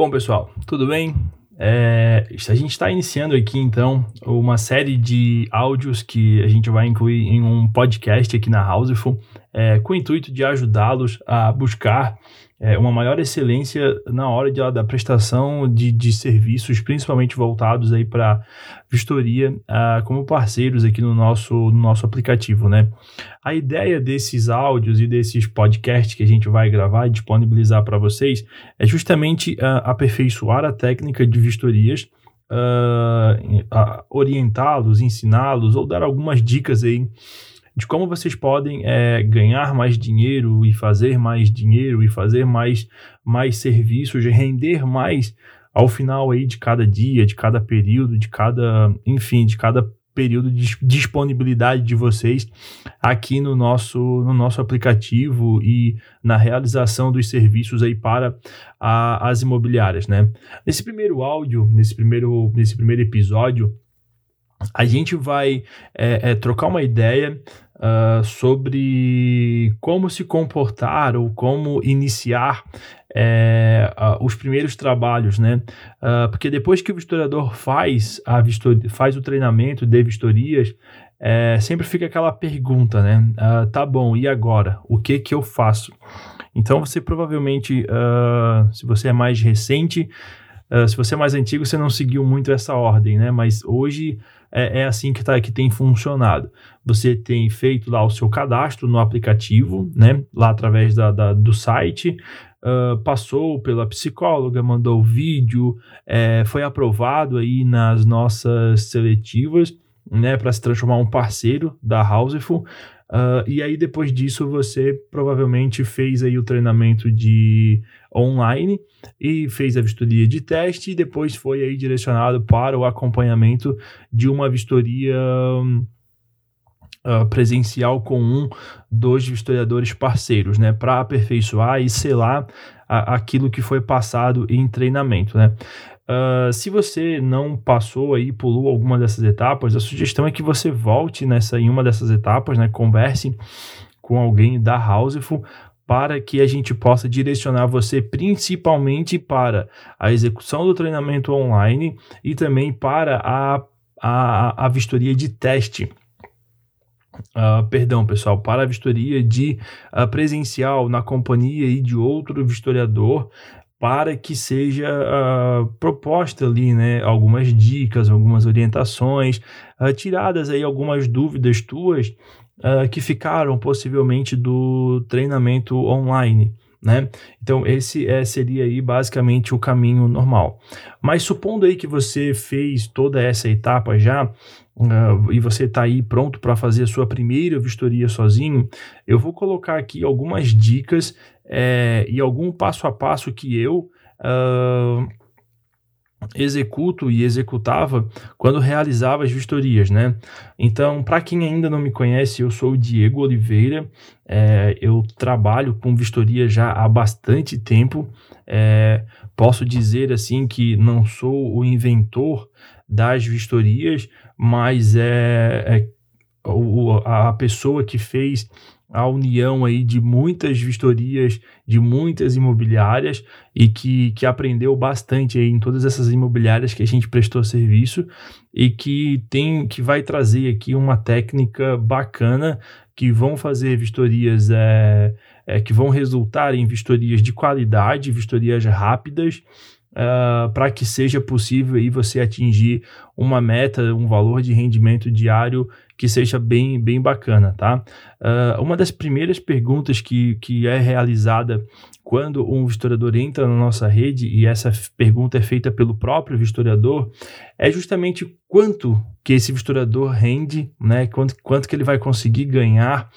Bom, pessoal, tudo bem? É, a gente está iniciando aqui então uma série de áudios que a gente vai incluir em um podcast aqui na Houseful, é, com o intuito de ajudá-los a buscar é, uma maior excelência na hora de, da prestação de, de serviços, principalmente voltados aí para vistoria, uh, como parceiros aqui no nosso, no nosso aplicativo, né? A ideia desses áudios e desses podcasts que a gente vai gravar e disponibilizar para vocês é justamente uh, aperfeiçoar a técnica de vistorias, uh, orientá-los, ensiná-los ou dar algumas dicas aí de como vocês podem é, ganhar mais dinheiro e fazer mais dinheiro e fazer mais, mais serviços, render mais ao final aí de cada dia, de cada período, de cada, enfim, de cada período de disponibilidade de vocês aqui no nosso, no nosso aplicativo e na realização dos serviços aí para a, as imobiliárias, né? Nesse primeiro áudio, nesse primeiro, nesse primeiro episódio, a gente vai é, é, trocar uma ideia uh, sobre como se comportar ou como iniciar é, uh, os primeiros trabalhos, né? Uh, porque depois que o historiador faz, a vistoria, faz o treinamento de vistorias, é, sempre fica aquela pergunta, né? Uh, tá bom, e agora? O que que eu faço? Então você provavelmente, se você é mais recente, se você é mais antigo, você não seguiu muito essa ordem, né? Mas hoje é, é assim que, tá, que tem funcionado. Você tem feito lá o seu cadastro no aplicativo, né? Lá através da, da do site. Uh, passou pela psicóloga, mandou o vídeo, é, foi aprovado aí nas nossas seletivas, né, para se transformar um parceiro da Houseful. Uh, e aí, depois disso, você provavelmente fez aí o treinamento de online e fez a vistoria de teste e depois foi aí direcionado para o acompanhamento de uma vistoria uh, presencial com um dos vistoriadores parceiros, né, para aperfeiçoar e selar a, aquilo que foi passado em treinamento, né. Uh, se você não passou aí, pulou alguma dessas etapas, a sugestão é que você volte nessa em uma dessas etapas, né? Converse com alguém da Houseful para que a gente possa direcionar você principalmente para a execução do treinamento online e também para a, a, a vistoria de teste. Uh, perdão, pessoal, para a vistoria de uh, presencial na companhia e de outro vistoriador para que seja uh, proposta ali, né, algumas dicas, algumas orientações, tiradas aí algumas dúvidas tuas uh, que ficaram possivelmente do treinamento online. Né? Então esse é, seria aí basicamente o caminho normal. Mas supondo aí que você fez toda essa etapa já uh, e você está aí pronto para fazer a sua primeira vistoria sozinho, eu vou colocar aqui algumas dicas é, e algum passo a passo que eu uh, executo e executava quando realizava as vistorias, né? Então, para quem ainda não me conhece, eu sou o Diego Oliveira, é, eu trabalho com vistoria já há bastante tempo. É, posso dizer assim que não sou o inventor das vistorias, mas é, é a pessoa que fez a união aí de muitas vistorias, de muitas imobiliárias e que, que aprendeu bastante aí em todas essas imobiliárias que a gente prestou serviço e que tem que vai trazer aqui uma técnica bacana que vão fazer vistorias é, é que vão resultar em vistorias de qualidade, vistorias rápidas Uh, para que seja possível aí você atingir uma meta, um valor de rendimento diário que seja bem, bem bacana, tá? Uh, uma das primeiras perguntas que, que é realizada quando um vistoriador entra na nossa rede, e essa pergunta é feita pelo próprio vistoriador, é justamente quanto que esse vistoriador rende, né? Quanto, quanto que ele vai conseguir ganhar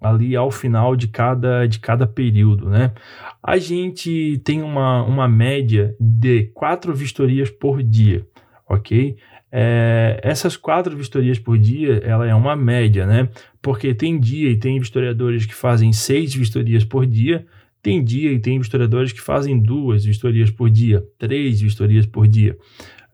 ali ao final de cada, de cada período, né? A gente tem uma, uma média de quatro vistorias por dia, ok? É, essas quatro vistorias por dia, ela é uma média, né? Porque tem dia e tem vistoriadores que fazem seis vistorias por dia, tem dia e tem vistoriadores que fazem duas vistorias por dia, três vistorias por dia.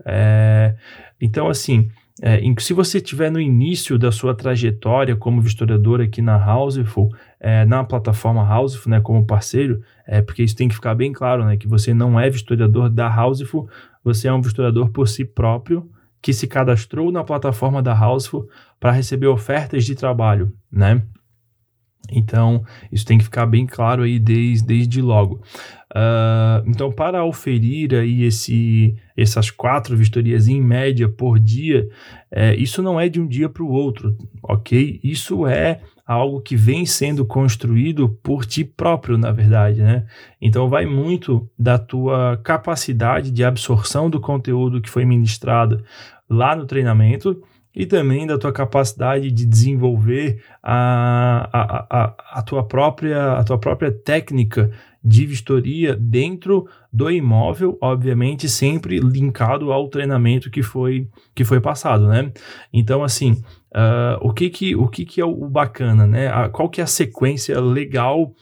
É, então, assim, é, se você estiver no início da sua trajetória como vistoriador aqui na Houseful, é, na plataforma Houseful, né, como parceiro, é, porque isso tem que ficar bem claro, né, que você não é vistoriador da Houseful, você é um vistoriador por si próprio, que se cadastrou na plataforma da Houseful para receber ofertas de trabalho, né? Então, isso tem que ficar bem claro aí desde, desde logo. Uh, então, para oferir aí esse, essas quatro vistorias em média por dia, é, isso não é de um dia para o outro, ok? Isso é algo que vem sendo construído por ti próprio, na verdade, né? Então, vai muito da tua capacidade de absorção do conteúdo que foi ministrado lá no treinamento e também da tua capacidade de desenvolver a, a, a, a, tua, própria, a tua própria técnica de vistoria dentro do imóvel, obviamente sempre linkado ao treinamento que foi, que foi passado, né? Então, assim, uh, o, que, que, o que, que é o bacana, né? A, qual que é a sequência legal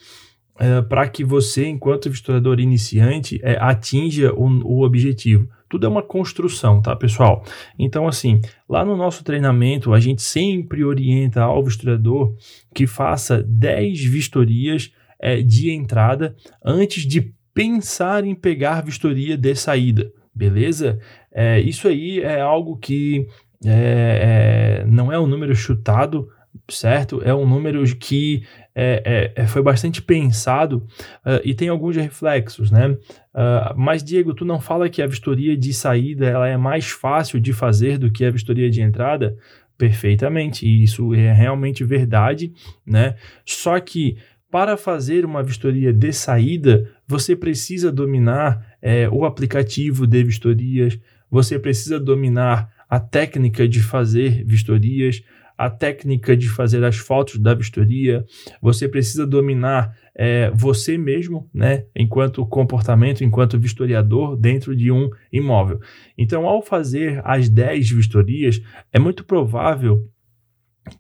uh, para que você, enquanto vistoriador iniciante, uh, atinja o, o objetivo? Tudo é uma construção, tá, pessoal? Então, assim, lá no nosso treinamento, a gente sempre orienta ao vistoriador que faça 10 vistorias é, de entrada antes de pensar em pegar vistoria de saída, beleza? É, isso aí é algo que é, é, não é um número chutado, certo? É um número que é, é, é, foi bastante pensado uh, e tem alguns reflexos, né? Uh, mas, Diego, tu não fala que a vistoria de saída ela é mais fácil de fazer do que a vistoria de entrada? Perfeitamente, e isso é realmente verdade, né? Só que para fazer uma vistoria de saída, você precisa dominar é, o aplicativo de vistorias, você precisa dominar a técnica de fazer vistorias, a técnica de fazer as fotos da vistoria, você precisa dominar é, você mesmo, né, enquanto comportamento, enquanto vistoriador dentro de um imóvel. Então, ao fazer as 10 vistorias, é muito provável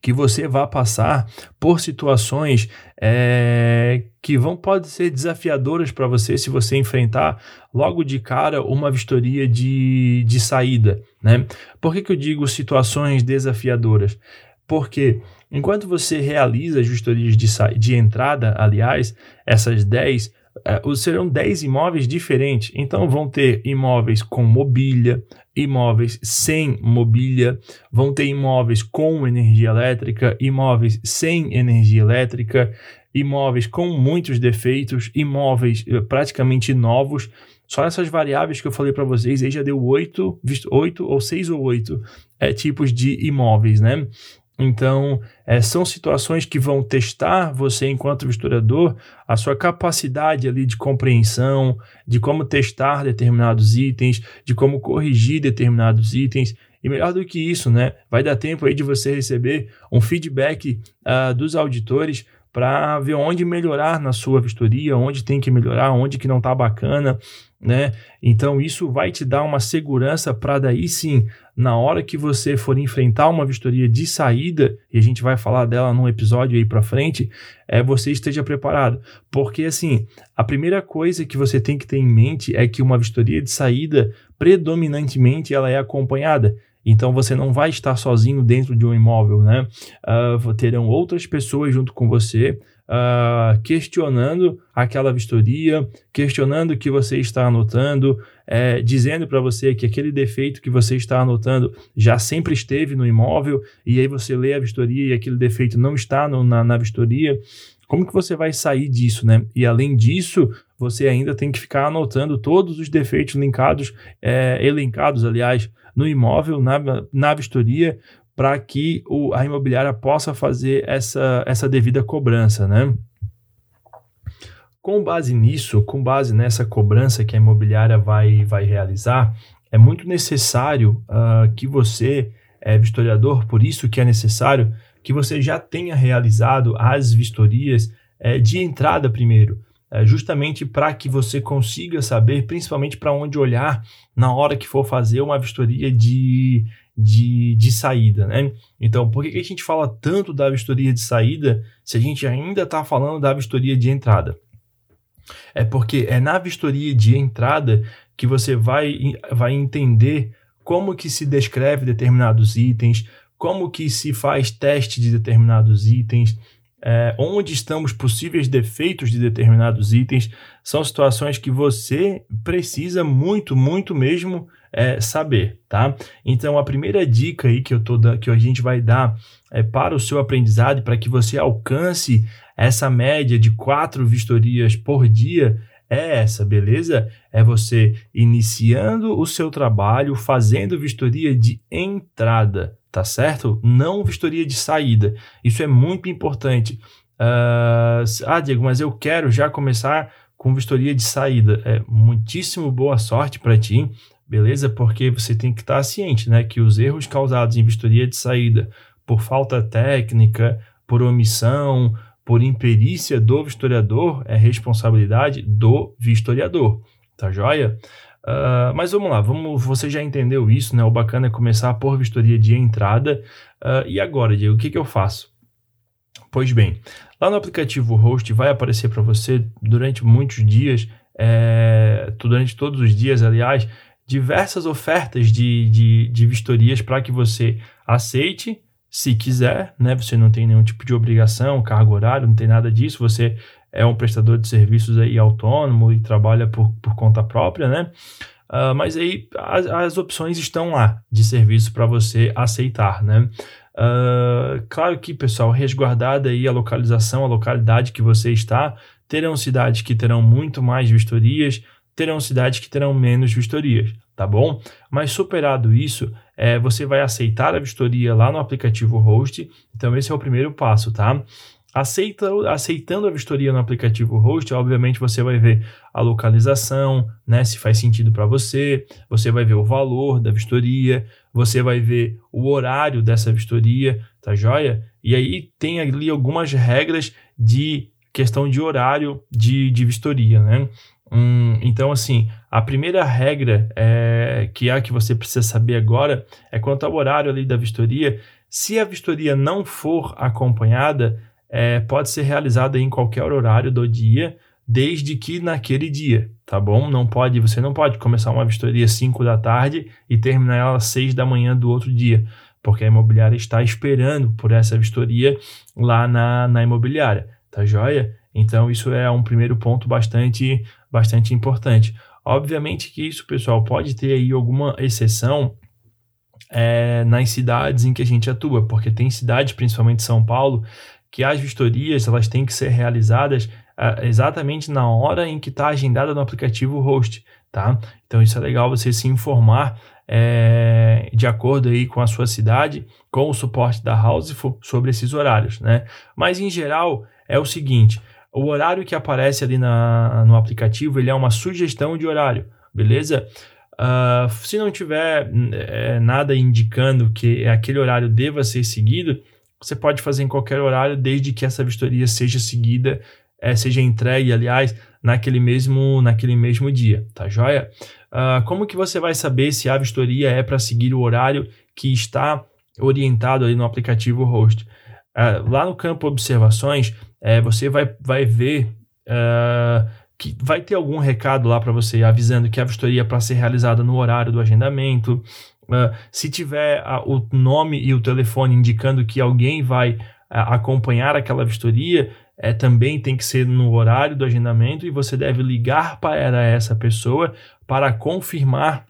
que você vá passar por situações é, que vão pode ser desafiadoras para você se você enfrentar logo de cara uma vistoria de, de saída, né? Por que, que eu digo situações desafiadoras? Porque enquanto você realiza as vistorias de, de entrada, aliás, essas 10, é, serão 10 imóveis diferentes. Então vão ter imóveis com mobília, imóveis sem mobília, vão ter imóveis com energia elétrica, imóveis sem energia elétrica, imóveis com muitos defeitos, imóveis eh, praticamente novos. Só essas variáveis que eu falei para vocês aí já deu oito, oito ou seis ou oito é, tipos de imóveis, né? Então, é, são situações que vão testar você, enquanto historiador, a sua capacidade ali de compreensão, de como testar determinados itens, de como corrigir determinados itens. E melhor do que isso, né? Vai dar tempo aí de você receber um feedback uh, dos auditores para ver onde melhorar na sua vistoria, onde tem que melhorar, onde que não está bacana, né? Então isso vai te dar uma segurança para daí sim, na hora que você for enfrentar uma vistoria de saída, e a gente vai falar dela num episódio aí para frente, é você esteja preparado. Porque assim, a primeira coisa que você tem que ter em mente é que uma vistoria de saída predominantemente ela é acompanhada. Então você não vai estar sozinho dentro de um imóvel, né? Uh, terão outras pessoas junto com você uh, questionando aquela vistoria, questionando o que você está anotando, é, dizendo para você que aquele defeito que você está anotando já sempre esteve no imóvel, e aí você lê a vistoria e aquele defeito não está no, na, na vistoria. Como que você vai sair disso, né? E além disso, você ainda tem que ficar anotando todos os defeitos linkados, é, elencados, aliás, no imóvel, na, na vistoria, para que o, a imobiliária possa fazer essa, essa devida cobrança, né? Com base nisso, com base nessa cobrança que a imobiliária vai, vai realizar, é muito necessário uh, que você, é vistoriador, por isso que é necessário que você já tenha realizado as vistorias é, de entrada primeiro, é, justamente para que você consiga saber, principalmente para onde olhar na hora que for fazer uma vistoria de, de, de saída, né? Então, por que, que a gente fala tanto da vistoria de saída se a gente ainda está falando da vistoria de entrada? É porque é na vistoria de entrada que você vai, vai entender como que se descreve determinados itens, como que se faz teste de determinados itens, é, onde estão os possíveis defeitos de determinados itens, são situações que você precisa muito, muito mesmo é, saber, tá? Então a primeira dica aí que eu tô da, que a gente vai dar é para o seu aprendizado para que você alcance essa média de quatro vistorias por dia é essa, beleza? É você iniciando o seu trabalho fazendo vistoria de entrada, tá certo? Não vistoria de saída. Isso é muito importante. Uh, ah, Diego, mas eu quero já começar com vistoria de saída. É muitíssimo boa sorte para ti, beleza? Porque você tem que estar tá ciente, né, que os erros causados em vistoria de saída por falta técnica, por omissão, por imperícia do vistoriador, é responsabilidade do vistoriador, tá joia? Uh, mas vamos lá, vamos, você já entendeu isso, né? O bacana é começar por vistoria de entrada. Uh, e agora, Diego, o que, que eu faço? Pois bem, lá no aplicativo Host vai aparecer para você durante muitos dias, é, durante todos os dias, aliás, diversas ofertas de, de, de vistorias para que você aceite se quiser, né? Você não tem nenhum tipo de obrigação, cargo horário, não tem nada disso. Você é um prestador de serviços aí autônomo e trabalha por, por conta própria, né? Uh, mas aí as, as, opções estão lá de serviço para você aceitar, né? Uh, claro que, pessoal, resguardada aí a localização, a localidade que você está, terão cidades que terão muito mais vistorias, terão cidades que terão menos vistorias, tá bom? Mas superado isso, é, você vai aceitar a vistoria lá no aplicativo Host. Então, esse é o primeiro passo, tá? Aceita, aceitando a vistoria no aplicativo Host, obviamente você vai ver a localização, né, se faz sentido para você, você vai ver o valor da vistoria, você vai ver o horário dessa vistoria, tá joia? E aí tem ali algumas regras de questão de horário de, de vistoria, né? Hum, então, assim, a primeira regra é, que é que você precisa saber agora é quanto ao horário ali da vistoria. Se a vistoria não for acompanhada, é, pode ser realizada em qualquer horário do dia, desde que naquele dia, tá bom? Não pode, você não pode começar uma vistoria 5 da tarde e terminar ela às 6 da manhã do outro dia, porque a imobiliária está esperando por essa vistoria lá na, na imobiliária, tá joia? Então, isso é um primeiro ponto bastante, bastante importante. Obviamente que isso, pessoal, pode ter aí alguma exceção é, nas cidades em que a gente atua, porque tem cidades, principalmente São Paulo, que as vistorias elas têm que ser realizadas uh, exatamente na hora em que está agendada no aplicativo Host, tá? Então isso é legal você se informar é, de acordo aí com a sua cidade, com o suporte da House sobre esses horários, né? Mas em geral é o seguinte, o horário que aparece ali na, no aplicativo, ele é uma sugestão de horário, beleza? Uh, se não tiver é, nada indicando que aquele horário deva ser seguido, você pode fazer em qualquer horário, desde que essa vistoria seja seguida, é, seja entregue, aliás, naquele mesmo, naquele mesmo dia, tá joia? Uh, como que você vai saber se a vistoria é para seguir o horário que está orientado ali no aplicativo Host? Uh, lá no campo Observações, é, você vai, vai ver uh, que vai ter algum recado lá para você avisando que a vistoria é para ser realizada no horário do agendamento. Uh, se tiver o nome e o telefone indicando que alguém vai acompanhar aquela vistoria, é, também tem que ser no horário do agendamento e você deve ligar para essa pessoa para confirmar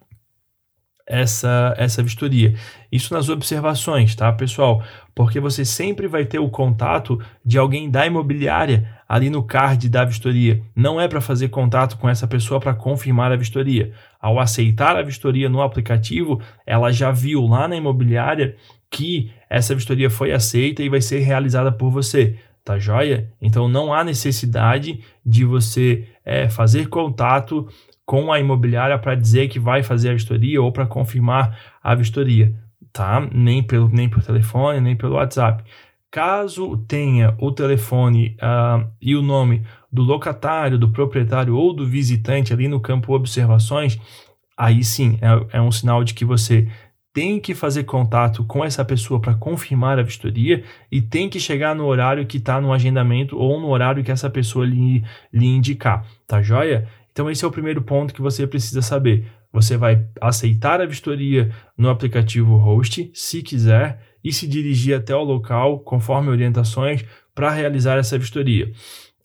essa, essa vistoria. Isso nas observações, tá, pessoal? Porque você sempre vai ter o contato de alguém da imobiliária ali no card da vistoria. Não é para fazer contato com essa pessoa para confirmar a vistoria. Ao aceitar a vistoria no aplicativo, ela já viu lá na imobiliária que essa vistoria foi aceita e vai ser realizada por você. Tá joia? Então não há necessidade de você é, fazer contato com a imobiliária para dizer que vai fazer a vistoria ou para confirmar a vistoria, tá? Nem pelo nem por telefone, nem pelo WhatsApp. Caso tenha o telefone uh, e o nome do locatário, do proprietário ou do visitante ali no campo observações, aí sim é, é um sinal de que você tem que fazer contato com essa pessoa para confirmar a vistoria e tem que chegar no horário que está no agendamento ou no horário que essa pessoa lhe, lhe indicar, tá joia? Então, esse é o primeiro ponto que você precisa saber. você vai aceitar a vistoria no aplicativo Host, se quiser, e se dirigir até o local conforme orientações para realizar essa vistoria.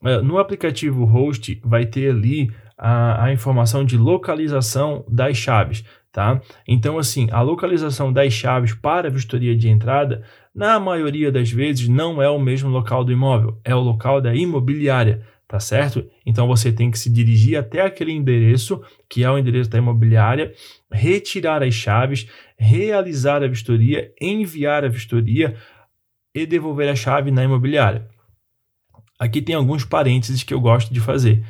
Uh, no aplicativo Host vai ter ali a, a informação de localização das chaves, tá? Então, assim, a localização das chaves para a vistoria de entrada, na maioria das vezes, não é o mesmo local do imóvel, é o local da imobiliária, tá certo? Então, você tem que se dirigir até aquele endereço, que é o endereço da imobiliária, retirar as chaves, realizar a vistoria, enviar a vistoria e devolver a chave na imobiliária. Aqui tem alguns parênteses que eu gosto de fazer.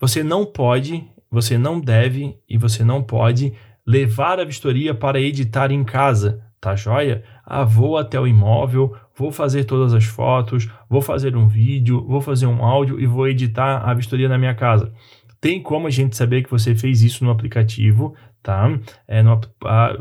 Você não pode, você não deve e você não pode levar a vistoria para editar em casa, tá joia? Ah, vou até o imóvel, vou fazer todas as fotos, vou fazer um vídeo, vou fazer um áudio e vou editar a vistoria na minha casa. Tem como a gente saber que você fez isso no aplicativo, tá? É no, a,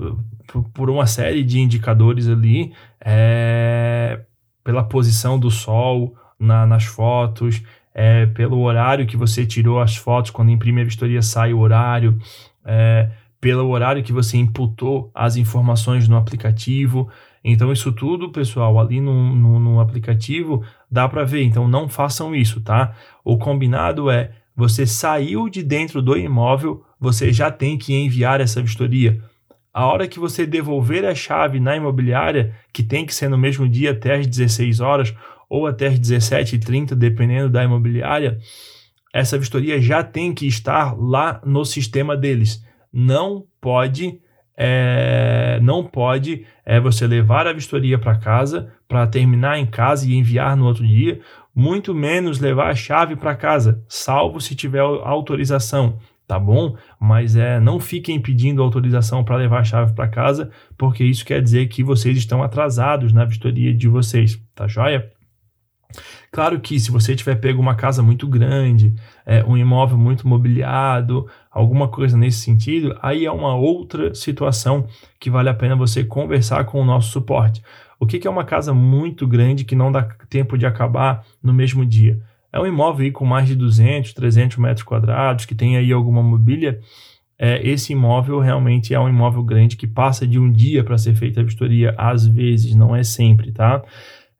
por uma série de indicadores ali, é, pela posição do sol na, nas fotos, é, pelo horário que você tirou as fotos, quando imprime a vistoria sai o horário, é, pelo horário que você imputou as informações no aplicativo. Então, isso tudo, pessoal, ali no, no, no aplicativo dá para ver. Então, não façam isso, tá? O combinado é você saiu de dentro do imóvel, você já tem que enviar essa vistoria. A hora que você devolver a chave na imobiliária, que tem que ser no mesmo dia até às 16 horas, ou até as 17h30, dependendo da imobiliária, essa vistoria já tem que estar lá no sistema deles. Não pode é, não pode é, você levar a vistoria para casa para terminar em casa e enviar no outro dia, muito menos levar a chave para casa, salvo se tiver autorização, tá bom? Mas é, não fiquem pedindo autorização para levar a chave para casa, porque isso quer dizer que vocês estão atrasados na vistoria de vocês, tá joia? Claro que se você tiver pego uma casa muito grande, é, um imóvel muito mobiliado, alguma coisa nesse sentido, aí é uma outra situação que vale a pena você conversar com o nosso suporte. O que, que é uma casa muito grande que não dá tempo de acabar no mesmo dia? É um imóvel com mais de 200, 300 metros quadrados, que tem aí alguma mobília. É, esse imóvel realmente é um imóvel grande que passa de um dia para ser feita a vistoria, às vezes, não é sempre, tá?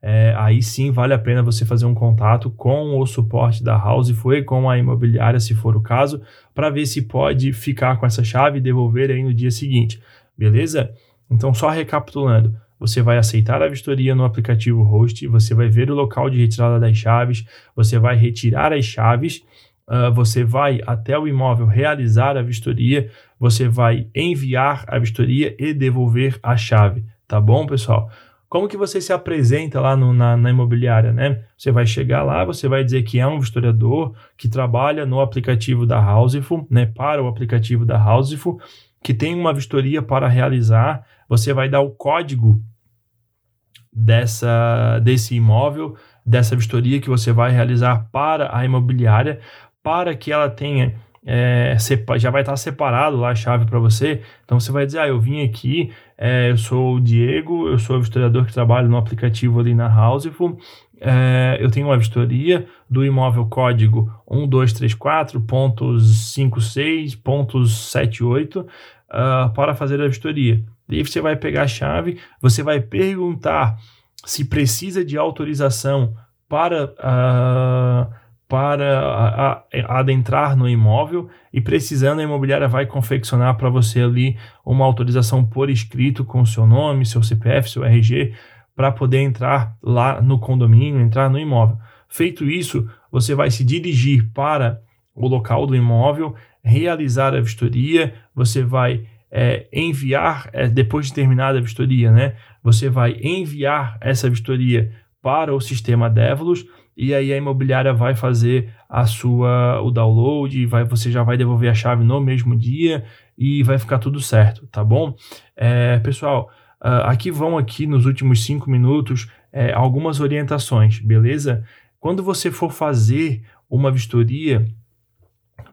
É, aí sim vale a pena você fazer um contato com o suporte da House foi com a imobiliária, se for o caso, para ver se pode ficar com essa chave e devolver aí no dia seguinte, beleza? Então, só recapitulando, você vai aceitar a vistoria no aplicativo Host, você vai ver o local de retirada das chaves, você vai retirar as chaves, uh, você vai até o imóvel realizar a vistoria, você vai enviar a vistoria e devolver a chave, tá bom, pessoal? Como que você se apresenta lá no, na, na, imobiliária, né? Você vai chegar lá, você vai dizer que é um historiador que trabalha no aplicativo da Houseful, né? Para o aplicativo da Houseful, que tem uma vistoria para realizar. Você vai dar o código dessa desse imóvel, dessa vistoria que você vai realizar para a imobiliária, para que ela tenha é, já vai estar separado lá a chave para você. Então você vai dizer: Ah, eu vim aqui, é, eu sou o Diego, eu sou historiador que trabalha no aplicativo ali na Houseful. É, eu tenho uma vistoria do imóvel código 1234.56.78 uh, para fazer a vistoria. Daí você vai pegar a chave, você vai perguntar se precisa de autorização para. Uh, para adentrar no imóvel e precisando a imobiliária vai confeccionar para você ali uma autorização por escrito com seu nome, seu CPF, seu RG para poder entrar lá no condomínio, entrar no imóvel. Feito isso, você vai se dirigir para o local do imóvel, realizar a vistoria, você vai é, enviar, é, depois de terminada a vistoria, né? Você vai enviar essa vistoria para o sistema Devlos e aí a imobiliária vai fazer a sua o download, vai, você já vai devolver a chave no mesmo dia e vai ficar tudo certo, tá bom? É, pessoal, uh, aqui vão aqui nos últimos cinco minutos é, algumas orientações, beleza? Quando você for fazer uma vistoria,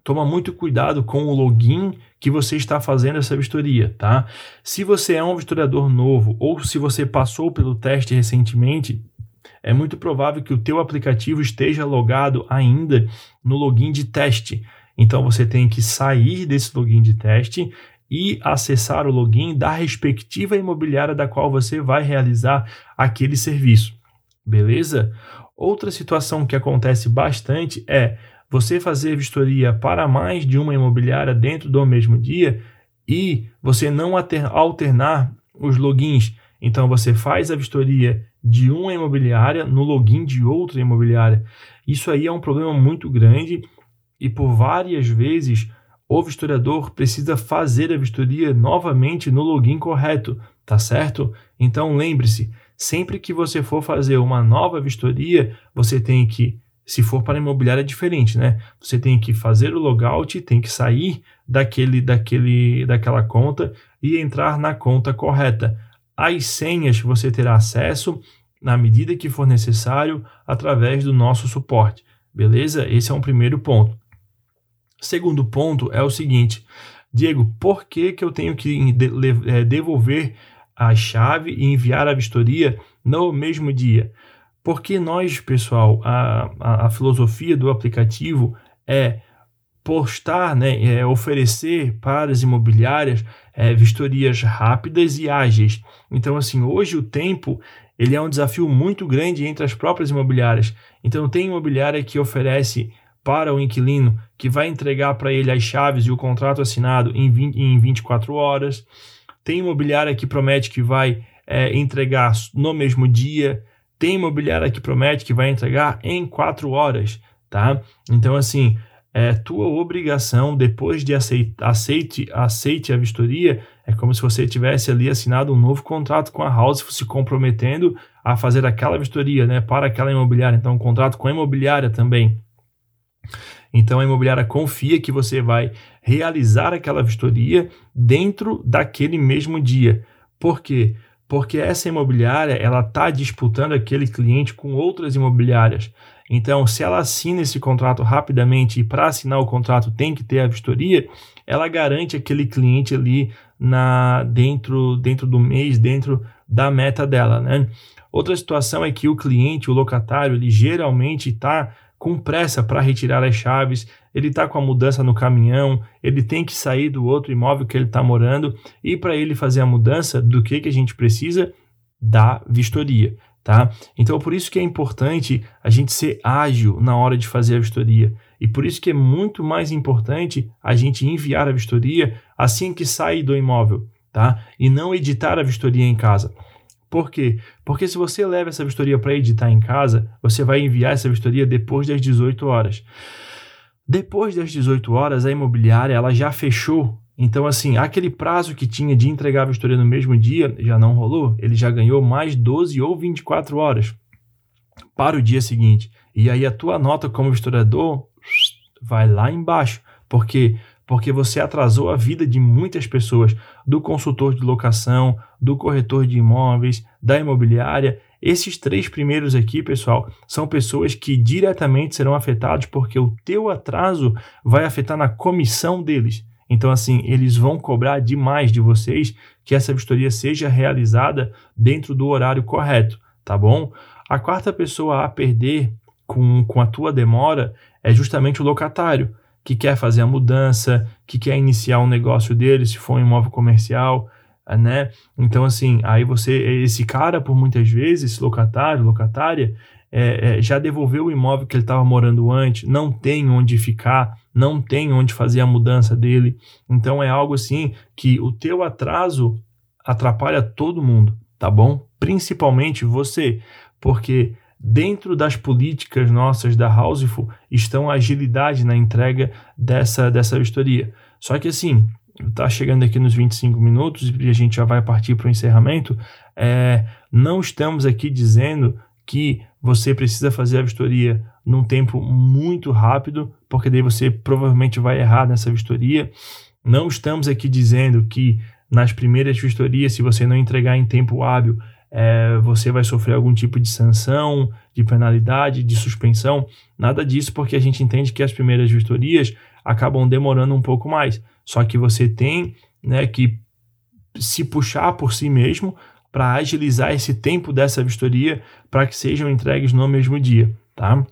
toma muito cuidado com o login que você está fazendo essa vistoria, tá? Se você é um vistoriador novo ou se você passou pelo teste recentemente, é muito provável que o teu aplicativo esteja logado ainda no login de teste. Então você tem que sair desse login de teste e acessar o login da respectiva imobiliária da qual você vai realizar aquele serviço. Beleza? Outra situação que acontece bastante é você fazer vistoria para mais de uma imobiliária dentro do mesmo dia e você não alternar os logins. Então você faz a vistoria de uma imobiliária no login de outra imobiliária. Isso aí é um problema muito grande e por várias vezes o vistoriador precisa fazer a vistoria novamente no login correto, tá certo? Então lembre-se, sempre que você for fazer uma nova vistoria, você tem que se for para imobiliária é diferente, né? Você tem que fazer o logout, tem que sair daquele, daquele, daquela conta e entrar na conta correta. As senhas você terá acesso na medida que for necessário através do nosso suporte. Beleza? Esse é um primeiro ponto. Segundo ponto é o seguinte, Diego, por que, que eu tenho que é, devolver a chave e enviar a vistoria no mesmo dia? Porque nós, pessoal, a, a, a filosofia do aplicativo é postar, né, é oferecer para as imobiliárias é, vistorias rápidas e ágeis. Então, assim, hoje o tempo ele é um desafio muito grande entre as próprias imobiliárias. Então, tem imobiliária que oferece para o inquilino que vai entregar para ele as chaves e o contrato assinado em, 20, em 24 horas. Tem imobiliária que promete que vai é, entregar no mesmo dia. Tem imobiliária que promete que vai entregar em 4 horas, tá? Então, assim, é tua obrigação, depois de aceitar, aceite, aceite a vistoria, é como se você tivesse ali assinado um novo contrato com a House, se comprometendo a fazer aquela vistoria, né, para aquela imobiliária. Então, um contrato com a imobiliária também. Então a imobiliária confia que você vai realizar aquela vistoria dentro daquele mesmo dia. Por quê? Porque essa imobiliária ela está disputando aquele cliente com outras imobiliárias. Então, se ela assina esse contrato rapidamente e para assinar o contrato tem que ter a vistoria, ela garante aquele cliente ali na dentro dentro do mês, dentro da meta dela, né? Outra situação é que o cliente, o locatário, ele geralmente está com pressa para retirar as chaves, ele está com a mudança no caminhão, ele tem que sair do outro imóvel que ele está morando e para ele fazer a mudança, do que, que a gente precisa? Da vistoria. Tá? Então, por isso que é importante a gente ser ágil na hora de fazer a vistoria. E por isso que é muito mais importante a gente enviar a vistoria assim que sair do imóvel, tá? E não editar a vistoria em casa. Por quê? Porque se você leva essa vistoria para editar em casa, você vai enviar essa vistoria depois das 18 horas. Depois das 18 horas, a imobiliária ela já fechou. Então, assim, aquele prazo que tinha de entregar a vistoria no mesmo dia já não rolou. Ele já ganhou mais 12 ou 24 horas para o dia seguinte. E aí a tua nota como historiador vai lá embaixo. Porque porque você atrasou a vida de muitas pessoas, do consultor de locação, do corretor de imóveis, da imobiliária. Esses três primeiros aqui, pessoal, são pessoas que diretamente serão afetados porque o teu atraso vai afetar na comissão deles. Então, assim, eles vão cobrar demais de vocês que essa vistoria seja realizada dentro do horário correto, tá bom? A quarta pessoa a perder com, com a tua demora é justamente o locatário que quer fazer a mudança, que quer iniciar um negócio dele, se for um imóvel comercial, né? Então, assim, aí você, esse cara, por muitas vezes, locatário, locatária, é, é, já devolveu o imóvel que ele estava morando antes, não tem onde ficar, não tem onde fazer a mudança dele. Então, é algo assim que o teu atraso atrapalha todo mundo, tá bom? Principalmente você, porque Dentro das políticas nossas da Houseful estão a agilidade na entrega dessa, dessa vistoria. Só que assim, está chegando aqui nos 25 minutos e a gente já vai partir para o encerramento. É, não estamos aqui dizendo que você precisa fazer a vistoria num tempo muito rápido, porque daí você provavelmente vai errar nessa vistoria. Não estamos aqui dizendo que nas primeiras vistorias, se você não entregar em tempo hábil, é, você vai sofrer algum tipo de sanção, de penalidade, de suspensão, nada disso, porque a gente entende que as primeiras vistorias acabam demorando um pouco mais. Só que você tem né, que se puxar por si mesmo para agilizar esse tempo dessa vistoria para que sejam entregues no mesmo dia, tá?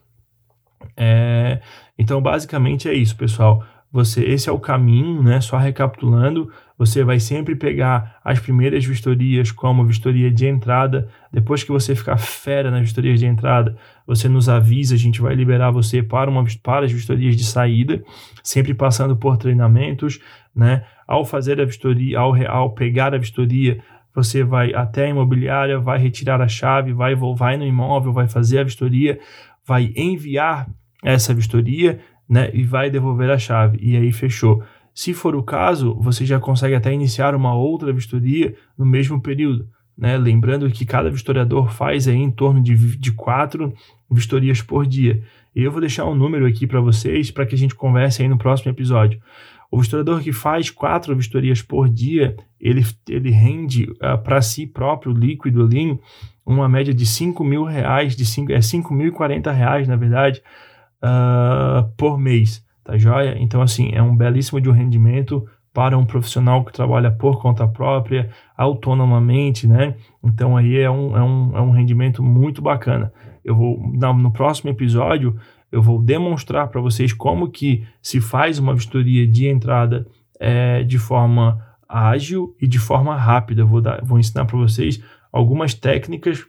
É, então, basicamente é isso, pessoal. Você, esse é o caminho, né? Só recapitulando, Você vai sempre pegar as primeiras vistorias como vistoria de entrada. Depois que você ficar fera nas vistorias de entrada, você nos avisa, a gente vai liberar você para, uma, para as vistorias de saída, sempre passando por treinamentos, né? Ao fazer a vistoria, ao, ao pegar a vistoria, você vai até a imobiliária, vai retirar a chave, vai, vai no imóvel, vai fazer a vistoria, vai enviar essa vistoria, né? E vai devolver a chave. E aí fechou. Se for o caso, você já consegue até iniciar uma outra vistoria no mesmo período. Né? Lembrando que cada vistoriador faz aí em torno de, de quatro vistorias por dia. Eu vou deixar um número aqui para vocês para que a gente converse aí no próximo episódio. O vistoriador que faz quatro vistorias por dia, ele, ele rende uh, para si próprio líquido ali uma média de 5 mil reais, de cinco, é 5 mil e 40 reais, na verdade, uh, por mês, tá joia? Então, assim, é um belíssimo de um rendimento para um profissional que trabalha por conta própria, autonomamente, né? Então, aí é um, é um, é um rendimento muito bacana. Eu vou, no próximo episódio, eu vou demonstrar para vocês como que se faz uma vistoria de entrada é, de forma ágil e de forma rápida. vou, dar, vou ensinar para vocês algumas técnicas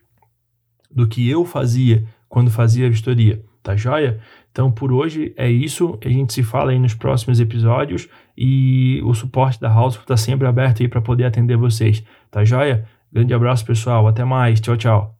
do que eu fazia quando fazia a vistoria, tá joia? Então por hoje é isso, a gente se fala aí nos próximos episódios e o suporte da House está sempre aberto aí para poder atender vocês, tá joia? Grande abraço pessoal, até mais, tchau, tchau.